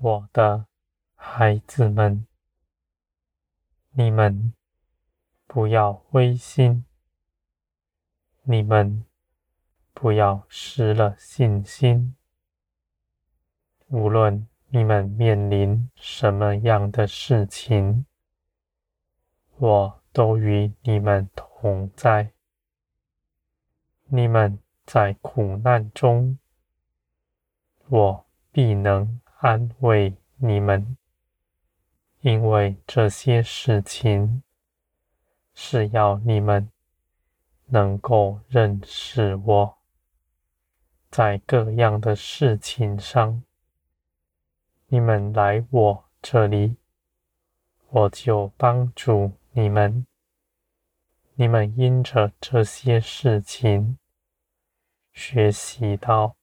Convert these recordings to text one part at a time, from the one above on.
我的孩子们，你们不要灰心，你们不要失了信心。无论你们面临什么样的事情，我都与你们同在。你们在苦难中，我必能安慰你们，因为这些事情是要你们能够认识我，在各样的事情上，你们来我这里，我就帮助你们。你们因着这些事情，学习到。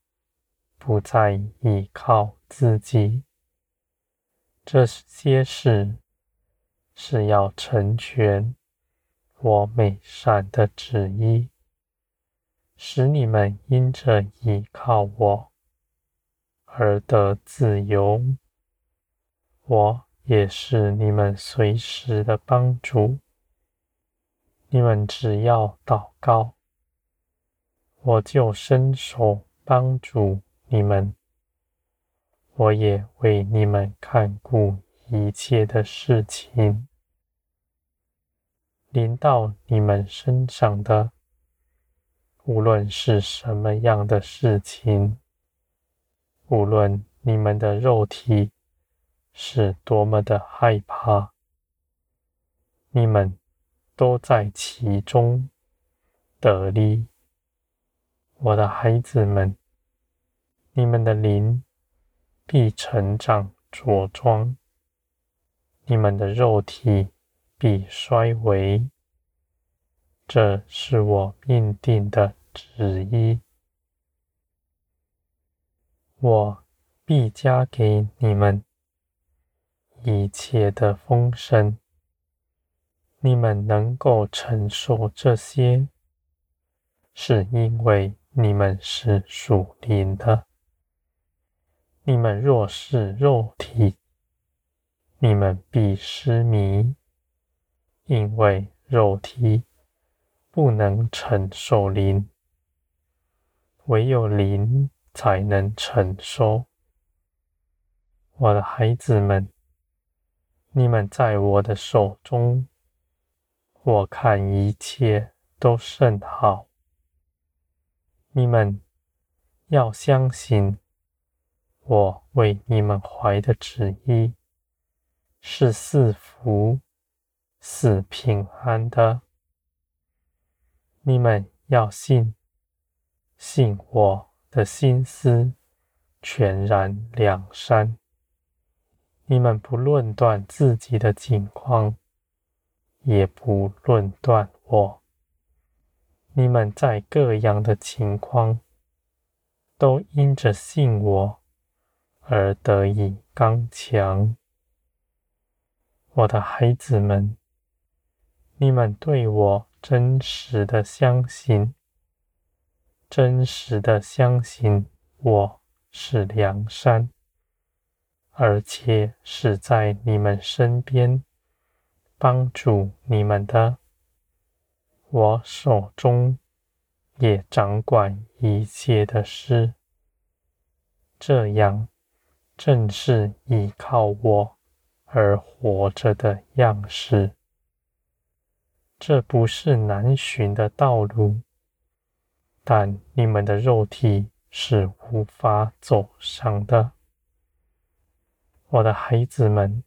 不再依靠自己，这些事是要成全我美善的旨意，使你们因着依靠我而得自由。我也是你们随时的帮助，你们只要祷告，我就伸手帮助。你们，我也为你们看顾一切的事情，临到你们身上的，无论是什么样的事情，无论你们的肉体是多么的害怕，你们都在其中得利，我的孩子们。你们的灵必成长茁壮，你们的肉体必衰微。这是我命定的旨意。我必加给你们一切的丰盛，你们能够承受这些，是因为你们是属灵的。你们若是肉体，你们必失迷，因为肉体不能承受灵，唯有灵才能承受。我的孩子们，你们在我的手中，我看一切都甚好。你们要相信。我为你们怀的旨意是四福、赐平安的。你们要信，信我的心思全然良善。你们不论断自己的境况，也不论断我。你们在各样的情况，都因着信我。而得以刚强，我的孩子们，你们对我真实的相信，真实的相信我是梁山，而且是在你们身边帮助你们的。我手中也掌管一切的事，这样。正是依靠我而活着的样式。这不是难寻的道路，但你们的肉体是无法走上的。我的孩子们，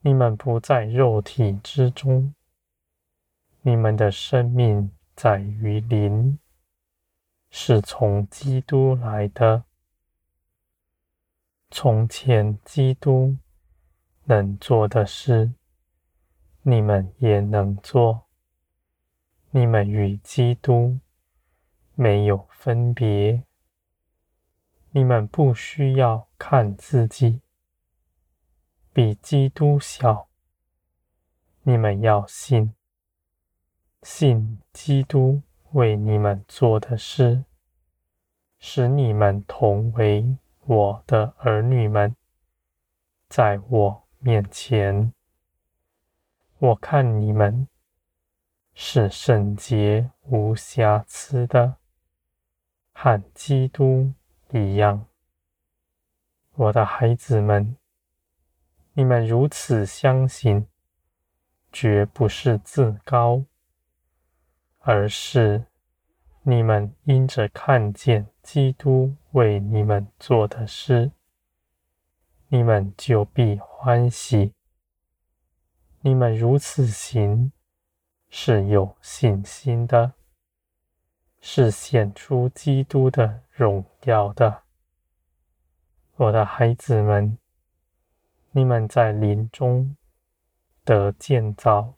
你们不在肉体之中，你们的生命在于灵，是从基督来的。从前基督能做的事，你们也能做。你们与基督没有分别。你们不需要看自己比基督小。你们要信，信基督为你们做的事，使你们同为。我的儿女们，在我面前。我看你们是圣洁无瑕疵的，和基督一样。我的孩子们，你们如此相信，绝不是自高，而是你们因着看见基督为你们做的事，你们就必欢喜。你们如此行，是有信心的，是显出基督的荣耀的。我的孩子们，你们在林中得建造，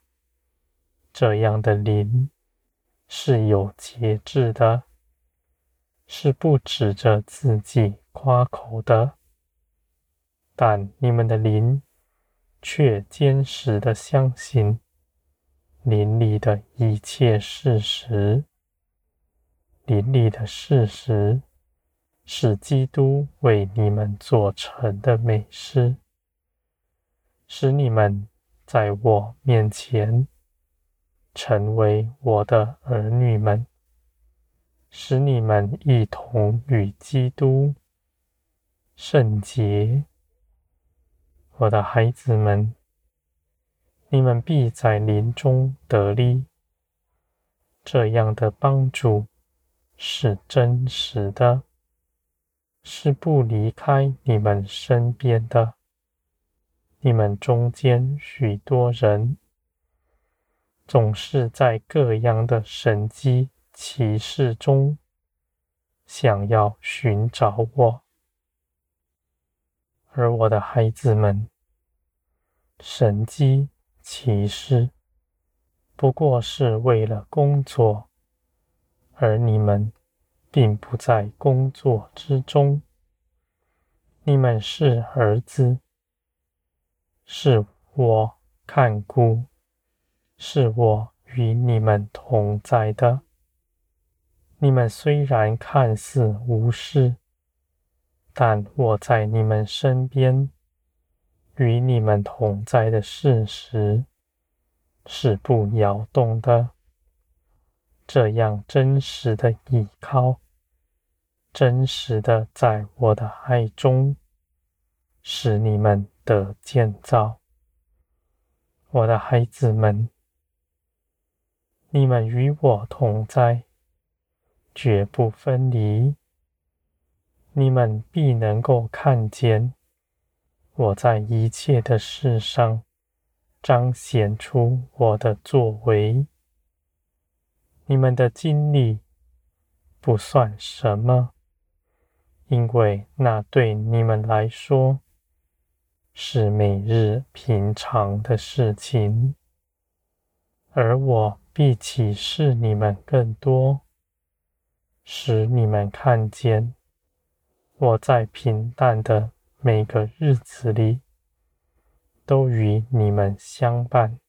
这样的林是有节制的，是不指着自己夸口的。但你们的灵却坚实的相信灵里的一切事实，灵里的事实。是基督为你们做成的美事，使你们在我面前成为我的儿女们，使你们一同与基督圣洁。我的孩子们，你们必在林中得力。这样的帮助是真实的。是不离开你们身边的。你们中间许多人，总是在各样的神迹骑士中，想要寻找我。而我的孩子们，神机骑士不过是为了工作，而你们。并不在工作之中。你们是儿子，是我看顾，是我与你们同在的。你们虽然看似无事，但我在你们身边，与你们同在的事实是不摇动的。这样真实的依靠，真实的在我的爱中，使你们得建造。我的孩子们，你们与我同在，绝不分离。你们必能够看见我在一切的事上彰显出我的作为。你们的经历不算什么，因为那对你们来说是每日平常的事情，而我必启示你们更多，使你们看见我在平淡的每个日子里都与你们相伴，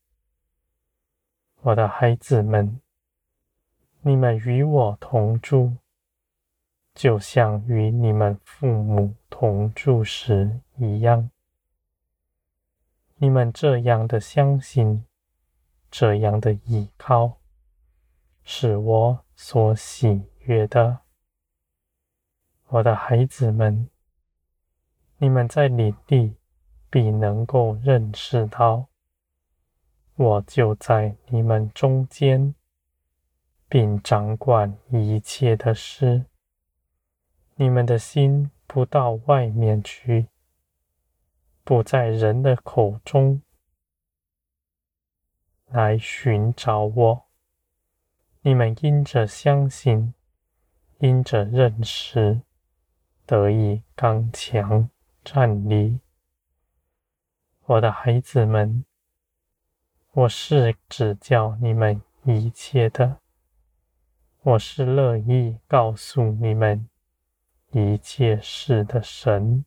我的孩子们。你们与我同住，就像与你们父母同住时一样。你们这样的相信，这样的依靠，是我所喜悦的。我的孩子们，你们在灵里必能够认识到，我就在你们中间。并掌管一切的事，你们的心不到外面去，不在人的口中来寻找我。你们因着相信，因着认识，得以刚强站立。我的孩子们，我是指教你们一切的。我是乐意告诉你们一切事的神，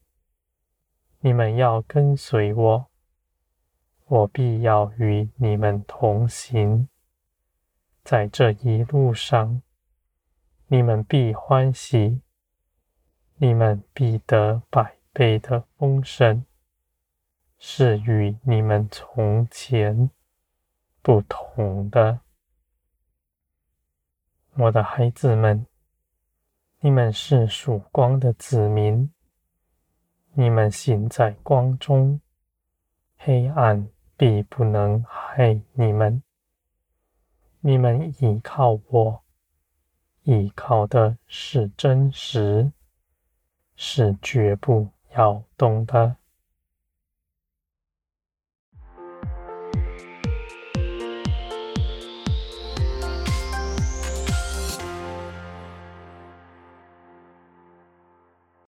你们要跟随我，我必要与你们同行。在这一路上，你们必欢喜，你们必得百倍的丰盛，是与你们从前不同的。我的孩子们，你们是曙光的子民，你们行在光中，黑暗必不能害你们。你们依靠我，依靠的是真实，是绝不摇动的。